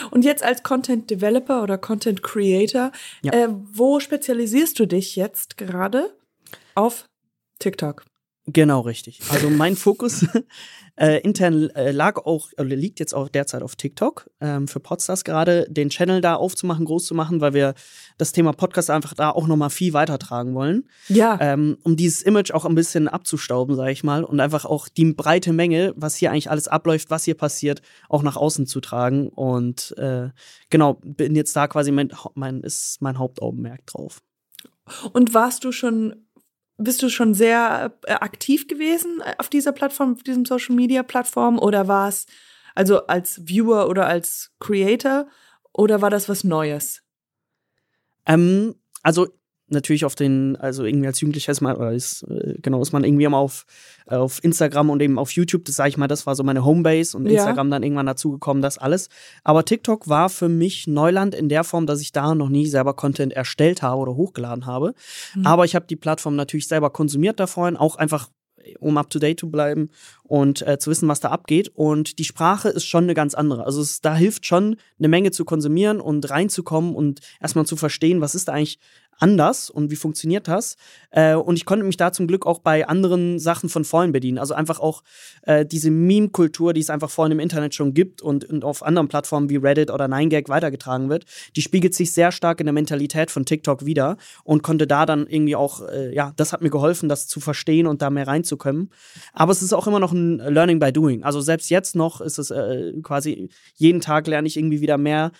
Und jetzt als Content Developer oder Content Creator, ja. äh, wo spezialisierst du dich jetzt gerade? Auf TikTok. Genau, richtig. Also mein Fokus äh, intern äh, lag auch, oder liegt jetzt auch derzeit auf TikTok ähm, für Podstars gerade, den Channel da aufzumachen, groß zu machen, weil wir das Thema Podcast einfach da auch nochmal viel weitertragen wollen. Ja. Ähm, um dieses Image auch ein bisschen abzustauben, sage ich mal, und einfach auch die breite Menge, was hier eigentlich alles abläuft, was hier passiert, auch nach außen zu tragen. Und äh, genau, bin jetzt da quasi mein, mein, ist mein Hauptaugenmerk drauf. Und warst du schon bist du schon sehr äh, aktiv gewesen äh, auf dieser Plattform, auf diesem Social Media Plattform oder war es also als Viewer oder als Creator oder war das was Neues? Ähm, also natürlich auf den, also irgendwie als Jugendlicher ist man, oder ist, äh, genau, ist man irgendwie immer auf, auf Instagram und eben auf YouTube, das sage ich mal, das war so meine Homebase und Instagram ja. dann irgendwann dazugekommen, das alles. Aber TikTok war für mich Neuland in der Form, dass ich da noch nie selber Content erstellt habe oder hochgeladen habe. Mhm. Aber ich habe die Plattform natürlich selber konsumiert da vorhin, auch einfach um up to date zu bleiben und äh, zu wissen, was da abgeht. Und die Sprache ist schon eine ganz andere. Also es, da hilft schon eine Menge zu konsumieren und reinzukommen und erstmal zu verstehen, was ist da eigentlich anders und wie funktioniert das. Äh, und ich konnte mich da zum Glück auch bei anderen Sachen von vorhin bedienen. Also einfach auch äh, diese Meme-Kultur, die es einfach vorhin im Internet schon gibt und, und auf anderen Plattformen wie Reddit oder 9gag weitergetragen wird, die spiegelt sich sehr stark in der Mentalität von TikTok wieder und konnte da dann irgendwie auch, äh, ja, das hat mir geholfen, das zu verstehen und da mehr reinzukommen. Aber es ist auch immer noch ein Learning by Doing. Also selbst jetzt noch ist es äh, quasi jeden Tag lerne ich irgendwie wieder mehr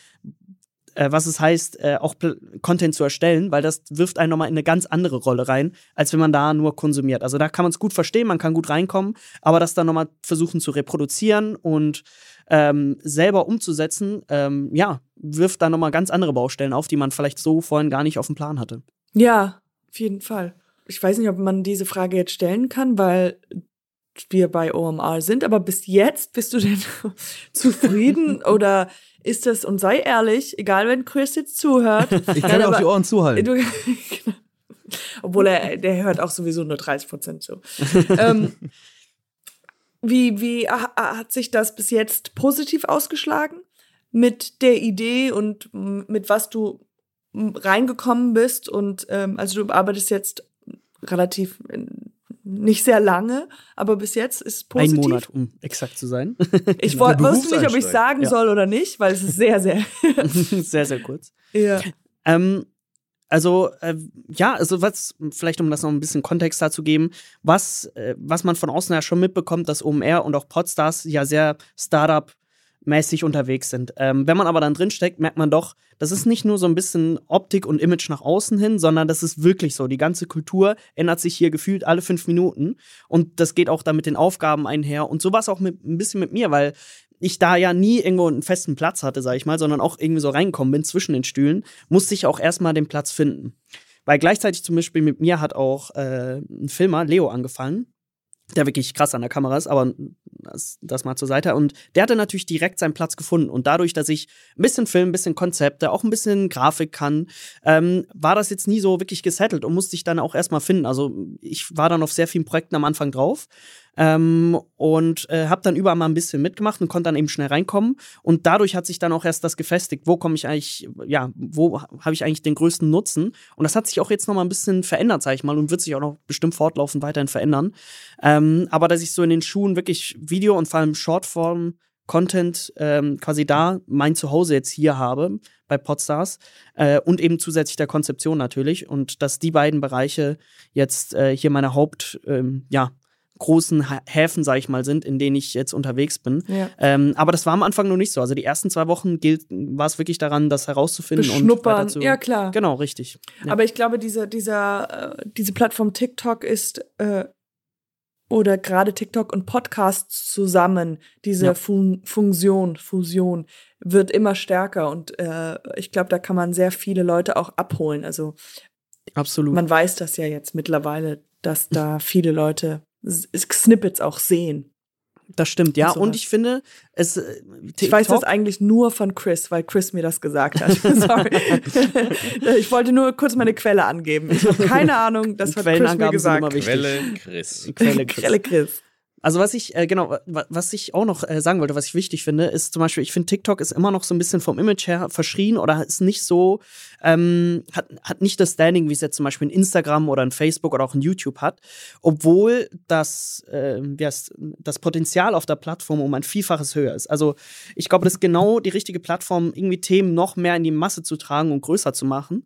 äh, was es heißt, äh, auch Content zu erstellen, weil das wirft einen nochmal in eine ganz andere Rolle rein, als wenn man da nur konsumiert. Also da kann man es gut verstehen, man kann gut reinkommen, aber das dann nochmal versuchen zu reproduzieren und ähm, selber umzusetzen, ähm, ja, wirft da nochmal ganz andere Baustellen auf, die man vielleicht so vorhin gar nicht auf dem Plan hatte. Ja, auf jeden Fall. Ich weiß nicht, ob man diese Frage jetzt stellen kann, weil wir bei OMR sind, aber bis jetzt bist du denn zufrieden oder ist das, und sei ehrlich, egal wenn Chris jetzt zuhört. Ich kann auch die Ohren zuhalten. Du, obwohl er, der hört auch sowieso nur 30 Prozent zu. ähm, wie, wie hat sich das bis jetzt positiv ausgeschlagen? Mit der Idee und mit was du reingekommen bist und ähm, also du arbeitest jetzt relativ nicht sehr lange, aber bis jetzt ist positiv. Ein Monat, um exakt zu sein. Ich genau. wusste nicht, ob ich sagen ja. soll oder nicht, weil es ist sehr, sehr. sehr, sehr kurz. Ja. Ähm, also, äh, ja, also was, vielleicht um das noch ein bisschen Kontext dazu geben, was, äh, was man von außen ja schon mitbekommt, dass OMR und auch Podstars ja sehr Startup mäßig unterwegs sind. Ähm, wenn man aber dann drinsteckt, merkt man doch, das ist nicht nur so ein bisschen Optik und Image nach außen hin, sondern das ist wirklich so. Die ganze Kultur ändert sich hier gefühlt alle fünf Minuten und das geht auch da mit den Aufgaben einher. Und so war es auch mit, ein bisschen mit mir, weil ich da ja nie irgendwo einen festen Platz hatte, sag ich mal, sondern auch irgendwie so reingekommen bin zwischen den Stühlen, musste ich auch erstmal den Platz finden. Weil gleichzeitig zum Beispiel mit mir hat auch äh, ein Filmer, Leo, angefangen der wirklich krass an der Kamera ist, aber das, das, mal zur Seite. Und der hatte natürlich direkt seinen Platz gefunden. Und dadurch, dass ich ein bisschen Film, ein bisschen Konzepte, auch ein bisschen Grafik kann, ähm, war das jetzt nie so wirklich gesettelt und musste ich dann auch erstmal finden. Also ich war dann auf sehr vielen Projekten am Anfang drauf ähm, und äh, habe dann überall mal ein bisschen mitgemacht und konnte dann eben schnell reinkommen. Und dadurch hat sich dann auch erst das gefestigt, wo komme ich eigentlich, ja, wo habe ich eigentlich den größten Nutzen. Und das hat sich auch jetzt noch mal ein bisschen verändert, sage ich mal, und wird sich auch noch bestimmt fortlaufend weiterhin verändern. Ähm, aber dass ich so in den Schuhen wirklich Video und vor allem Shortform Content ähm, quasi da mein Zuhause jetzt hier habe bei Podstars äh, und eben zusätzlich der Konzeption natürlich und dass die beiden Bereiche jetzt äh, hier meine Haupt ähm, ja großen Häfen, sage ich mal, sind, in denen ich jetzt unterwegs bin. Ja. Ähm, aber das war am Anfang noch nicht so. Also die ersten zwei Wochen war es wirklich daran, das herauszufinden Beschnuppern. und zu, ja klar. Genau, richtig. Ja. Aber ich glaube, diese, dieser, äh, diese Plattform TikTok ist äh, oder gerade TikTok und Podcasts zusammen, diese ja. Fun Funktion, Fusion wird immer stärker und äh, ich glaube, da kann man sehr viele Leute auch abholen. Also absolut. Man weiß das ja jetzt mittlerweile, dass da viele Leute Snippets auch sehen. Das stimmt, ja. Und, und ich finde, es. Äh, ich weiß das eigentlich nur von Chris, weil Chris mir das gesagt hat. Sorry. ich wollte nur kurz meine Quelle angeben. Ich habe keine Ahnung, das hat Chris mir gesagt. Quelle Chris. Quelle Chris. Quelle Chris. Also was ich, äh, genau, was ich auch noch äh, sagen wollte, was ich wichtig finde, ist zum Beispiel, ich finde, TikTok ist immer noch so ein bisschen vom Image her verschrien oder ist nicht so, ähm, hat, hat nicht das Standing, wie es jetzt zum Beispiel ein Instagram oder ein Facebook oder auch ein YouTube hat, obwohl das, äh, wie heißt, das Potenzial auf der Plattform um ein Vielfaches höher ist. Also ich glaube, das ist genau die richtige Plattform, irgendwie Themen noch mehr in die Masse zu tragen und größer zu machen.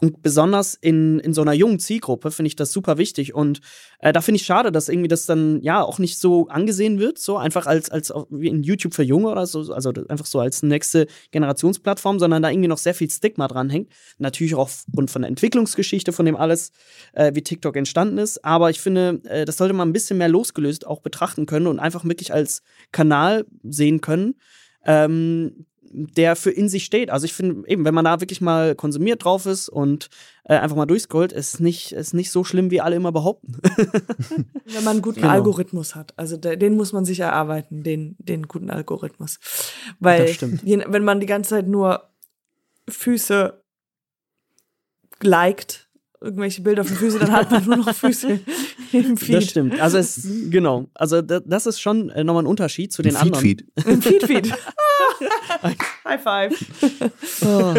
Und besonders in, in so einer jungen Zielgruppe finde ich das super wichtig. Und äh, da finde ich schade, dass irgendwie das dann ja auch nicht so angesehen wird, so einfach als, als wie in YouTube für Junge oder so, also einfach so als nächste Generationsplattform, sondern da irgendwie noch sehr viel Stigma dranhängt. Natürlich auch aufgrund von der Entwicklungsgeschichte von dem alles, äh, wie TikTok entstanden ist. Aber ich finde, äh, das sollte man ein bisschen mehr losgelöst auch betrachten können und einfach wirklich als Kanal sehen können. Ähm, der für in sich steht. Also ich finde eben, wenn man da wirklich mal konsumiert drauf ist und äh, einfach mal durchscrollt, ist nicht, ist nicht so schlimm, wie alle immer behaupten. wenn man einen guten genau. Algorithmus hat. Also der, den muss man sich erarbeiten, den, den guten Algorithmus. Weil je, wenn man die ganze Zeit nur Füße liked, irgendwelche Bilder von Füßen, dann hat man nur noch Füße im Feed. Das stimmt. Also es, genau. Also das ist schon äh, nochmal ein Unterschied zu den Feed, anderen. Feed. Im Feed, Feed. High five. Oh.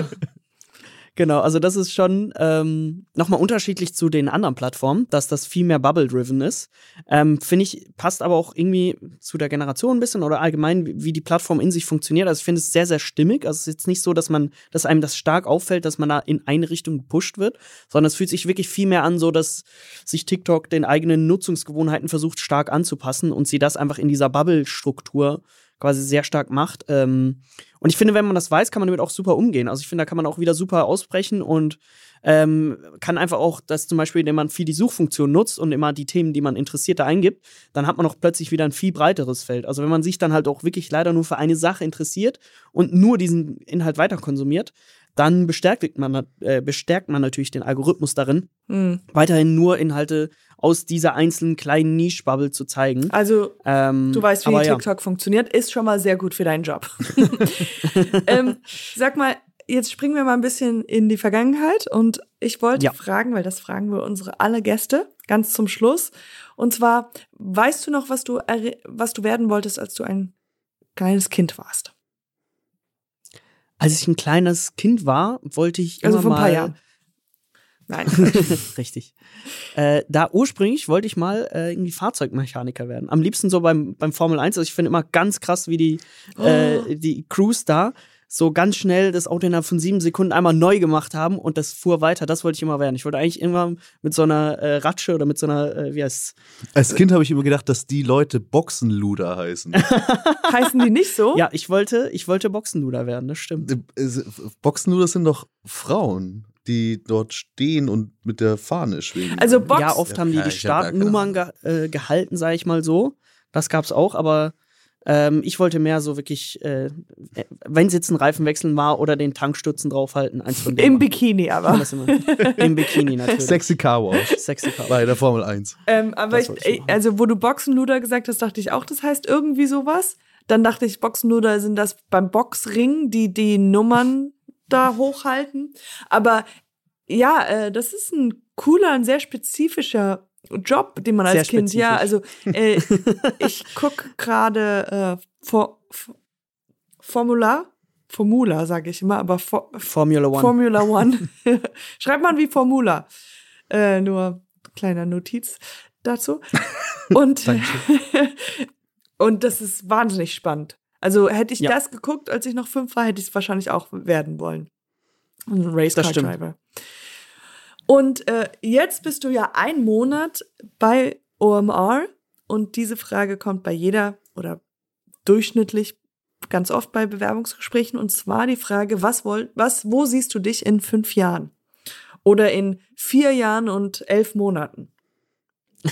Genau, also das ist schon ähm, nochmal unterschiedlich zu den anderen Plattformen, dass das viel mehr Bubble-driven ist. Ähm, Finde ich, passt aber auch irgendwie zu der Generation ein bisschen oder allgemein, wie, die Plattform in sich funktioniert. Also ich finde es sehr, sehr stimmig. Also es ist jetzt nicht so, dass man, dass einem das stark auffällt, dass man da in eine Richtung gepusht wird, sondern es fühlt sich wirklich viel mehr an, so dass sich TikTok den eigenen Nutzungsgewohnheiten versucht, stark anzupassen und sie das einfach in dieser Bubble-Struktur quasi sehr stark macht. Ähm, und ich finde, wenn man das weiß, kann man damit auch super umgehen. Also ich finde, da kann man auch wieder super ausbrechen und ähm, kann einfach auch, dass zum Beispiel, wenn man viel die Suchfunktion nutzt und immer die Themen, die man interessiert, da eingibt, dann hat man auch plötzlich wieder ein viel breiteres Feld. Also wenn man sich dann halt auch wirklich leider nur für eine Sache interessiert und nur diesen Inhalt weiter konsumiert, dann bestärkt man, äh, bestärkt man natürlich den Algorithmus darin, mhm. weiterhin nur Inhalte aus dieser einzelnen kleinen Niche-Bubble zu zeigen. Also, ähm, du weißt, wie TikTok ja. funktioniert, ist schon mal sehr gut für deinen Job. ähm, sag mal, jetzt springen wir mal ein bisschen in die Vergangenheit und ich wollte ja. fragen, weil das fragen wir unsere alle Gäste ganz zum Schluss. Und zwar, weißt du noch, was du, was du werden wolltest, als du ein kleines Kind warst? Als ich ein kleines Kind war, wollte ich also immer vor ein paar mal Jahren. Nein. Richtig. Äh, da ursprünglich wollte ich mal äh, irgendwie Fahrzeugmechaniker werden. Am liebsten so beim, beim Formel 1. Also ich finde immer ganz krass, wie die, äh, oh. die Crews da so ganz schnell das Auto innerhalb von sieben Sekunden einmal neu gemacht haben und das fuhr weiter. Das wollte ich immer werden. Ich wollte eigentlich irgendwann mit so einer äh, Ratsche oder mit so einer, äh, wie heißt Als Kind habe ich immer gedacht, dass die Leute Boxenluder heißen. heißen die nicht so? Ja, ich wollte, ich wollte Boxenluder werden, das stimmt. Äh, Boxenluder sind doch Frauen die dort stehen und mit der Fahne schwingen. Also Box ja, oft haben die die Startnummern ge äh, gehalten, sage ich mal so. Das gab's auch, aber ähm, ich wollte mehr so wirklich, äh, wenn es jetzt ein Reifenwechseln war oder den Tankstutzen draufhalten, eins von denen. Im Bikini aber. Im Bikini natürlich. Sexy Car Wash. Sexy Car Wash. Bei der Formel 1. Ähm, aber ich, ich also wo du Boxenluder gesagt hast, dachte ich auch, das heißt irgendwie sowas. Dann dachte ich, Boxenluder sind das beim Boxring, die die Nummern da hochhalten. Aber ja, äh, das ist ein cooler, ein sehr spezifischer Job, den man als Sehr Kind, ja, also äh, ich gucke gerade äh, For, For, Formula, Formula sage ich immer, aber For, Formula One. Formula One. Schreibt man wie Formula. Äh, nur kleiner Notiz dazu. Und, und das ist wahnsinnig spannend. Also hätte ich ja. das geguckt, als ich noch fünf war, hätte ich es wahrscheinlich auch werden wollen. Ein Race Car Driver. Und äh, jetzt bist du ja ein Monat bei OMR und diese Frage kommt bei jeder oder durchschnittlich ganz oft bei Bewerbungsgesprächen und zwar die Frage, was wollt, was, wo siehst du dich in fünf Jahren? Oder in vier Jahren und elf Monaten?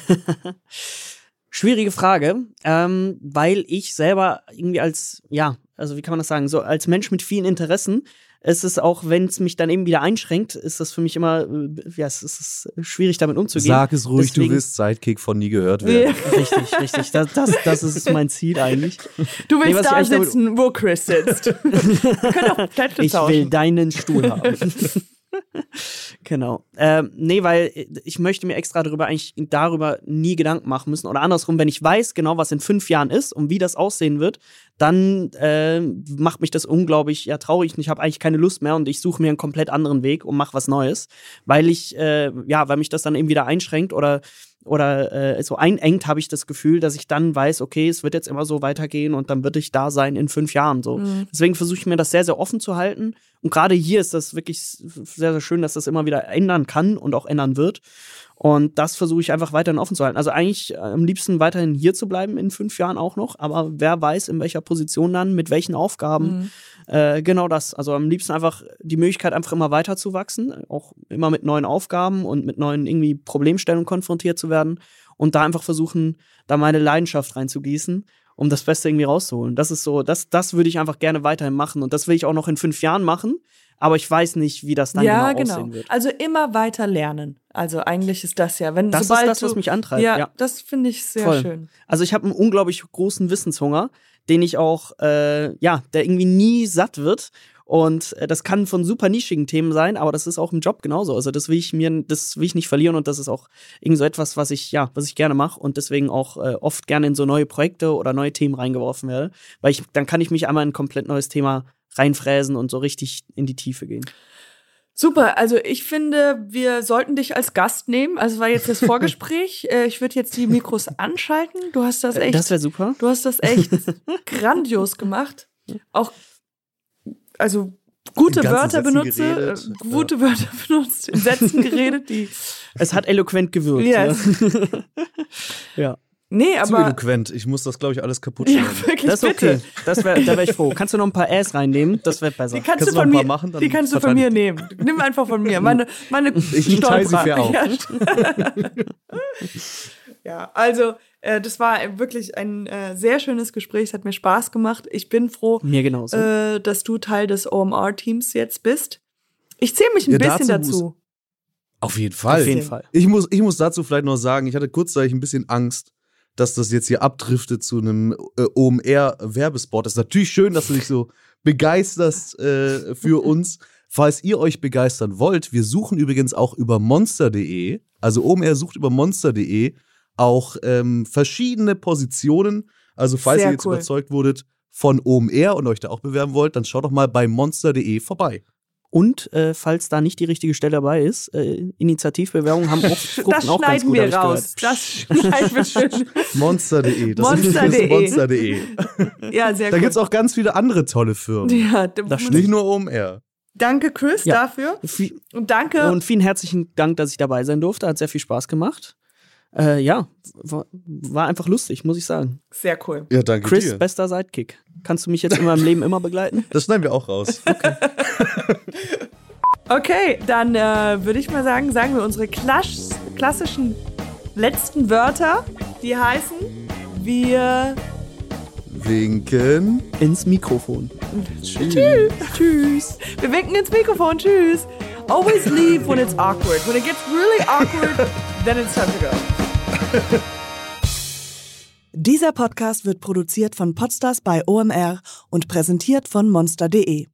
Schwierige Frage, ähm, weil ich selber irgendwie als, ja, also wie kann man das sagen, so als Mensch mit vielen Interessen es ist auch, wenn es mich dann eben wieder einschränkt, ist das für mich immer, äh, ja, es ist schwierig damit umzugehen. Sag es ruhig, Deswegen, du willst Sidekick von nie gehört werden. richtig, richtig. Das, das, das ist mein Ziel eigentlich. Du willst nee, da sitzen, wo Chris sitzt. Wir können auch Plätze Ich will deinen Stuhl haben. genau. Ähm, nee, weil ich möchte mir extra darüber eigentlich darüber nie Gedanken machen müssen. Oder andersrum, wenn ich weiß genau, was in fünf Jahren ist und wie das aussehen wird, dann äh, macht mich das unglaublich ja, traurig und ich habe eigentlich keine Lust mehr und ich suche mir einen komplett anderen Weg und mache was Neues, weil ich, äh, ja, weil mich das dann eben wieder einschränkt oder oder äh, so einengt, habe ich das Gefühl, dass ich dann weiß, okay, es wird jetzt immer so weitergehen und dann würde ich da sein in fünf Jahren. So. Mhm. Deswegen versuche ich mir das sehr, sehr offen zu halten. Und gerade hier ist das wirklich sehr, sehr schön, dass das immer wieder ändern kann und auch ändern wird. Und das versuche ich einfach weiterhin offen zu halten. Also eigentlich äh, am liebsten weiterhin hier zu bleiben in fünf Jahren auch noch, aber wer weiß, in welcher Position dann, mit welchen Aufgaben. Mhm. Äh, genau das. Also am liebsten einfach die Möglichkeit, einfach immer weiter zu wachsen, auch immer mit neuen Aufgaben und mit neuen irgendwie Problemstellungen konfrontiert zu werden und da einfach versuchen, da meine Leidenschaft reinzugießen um das Beste irgendwie rauszuholen. Das ist so, das, das würde ich einfach gerne weiterhin machen und das will ich auch noch in fünf Jahren machen aber ich weiß nicht, wie das dann ja, genau, genau aussehen wird. Also immer weiter lernen. Also eigentlich ist das ja, wenn das sobald ist das, was mich antreibt. Ja, ja. das finde ich sehr Voll. schön. Also ich habe einen unglaublich großen Wissenshunger, den ich auch, äh, ja, der irgendwie nie satt wird. Und äh, das kann von super nischigen Themen sein, aber das ist auch im Job genauso. Also das will ich mir, das will ich nicht verlieren und das ist auch irgend so etwas, was ich, ja, was ich gerne mache und deswegen auch äh, oft gerne in so neue Projekte oder neue Themen reingeworfen werde. Weil ich, dann kann ich mich einmal in ein komplett neues Thema reinfräsen und so richtig in die Tiefe gehen. Super, also ich finde, wir sollten dich als Gast nehmen. Also war jetzt das Vorgespräch. Äh, ich würde jetzt die Mikros anschalten. Du hast das äh, echt. Das wäre super. Du hast das echt grandios gemacht. Auch, also gute Wörter benutze. Äh, gute ja. Wörter benutzt, in Sätzen geredet, die. Es hat eloquent gewirkt. Yes. Ne? ja. Nee, aber. Zu eloquent. Ich muss das, glaube ich, alles kaputt schneiden. Ja, wirklich, das ist okay. Bitte. Das wär, da wäre ich froh. Kannst du noch ein paar Äs reinnehmen? Das wäre besser. Die kannst, kannst du von mir machen. die kannst du von mir nehmen. Nimm einfach von mir. Meine, meine ich teile sie für auch. Ja, also äh, das war wirklich ein äh, sehr schönes Gespräch. Es hat mir Spaß gemacht. Ich bin froh, mir genauso. Äh, dass du Teil des OMR-Teams jetzt bist. Ich zähle mich ein ja, bisschen dazu. dazu. Auf jeden Fall. Auf jeden Fall. Ich muss, ich muss dazu vielleicht noch sagen, ich hatte kurzzeitig ein bisschen Angst, dass das jetzt hier abdriftet zu einem äh, OMR-Werbespot. Es ist natürlich schön, dass du dich so begeisterst äh, für uns. Falls ihr euch begeistern wollt, wir suchen übrigens auch über monster.de, also OMR sucht über monster.de auch ähm, verschiedene Positionen. Also falls Sehr ihr jetzt cool. überzeugt wurdet von OMR und euch da auch bewerben wollt, dann schaut doch mal bei monster.de vorbei. Und äh, falls da nicht die richtige Stelle dabei ist, äh, Initiativbewerbungen haben oft Fruchten das auch ganz gut, wir raus. Das schneiden wir schön. Monster.de. Monster.de. Monster.de. ja, sehr Da gibt es auch ganz viele andere tolle Firmen. Ja, das nicht nur OMR. Danke, Chris, ja. dafür. Und danke. Und vielen herzlichen Dank, dass ich dabei sein durfte. Hat sehr viel Spaß gemacht. Äh, ja, war, war, einfach lustig, muss ich sagen. Sehr cool. Ja, danke Chris, dir. bester Sidekick. Kannst du mich jetzt in meinem Leben immer begleiten? Das schneiden wir auch raus. Okay. okay, dann äh, würde ich mal sagen, sagen wir unsere Klass klassischen letzten Wörter, die heißen wir winken ins Mikrofon. Tschüss. Tschüss. Tschüss. Wir winken ins Mikrofon. Tschüss. Always leave when it's awkward. When it gets really awkward, then it's time to go. Dieser Podcast wird produziert von Podstars bei OMR und präsentiert von monster.de.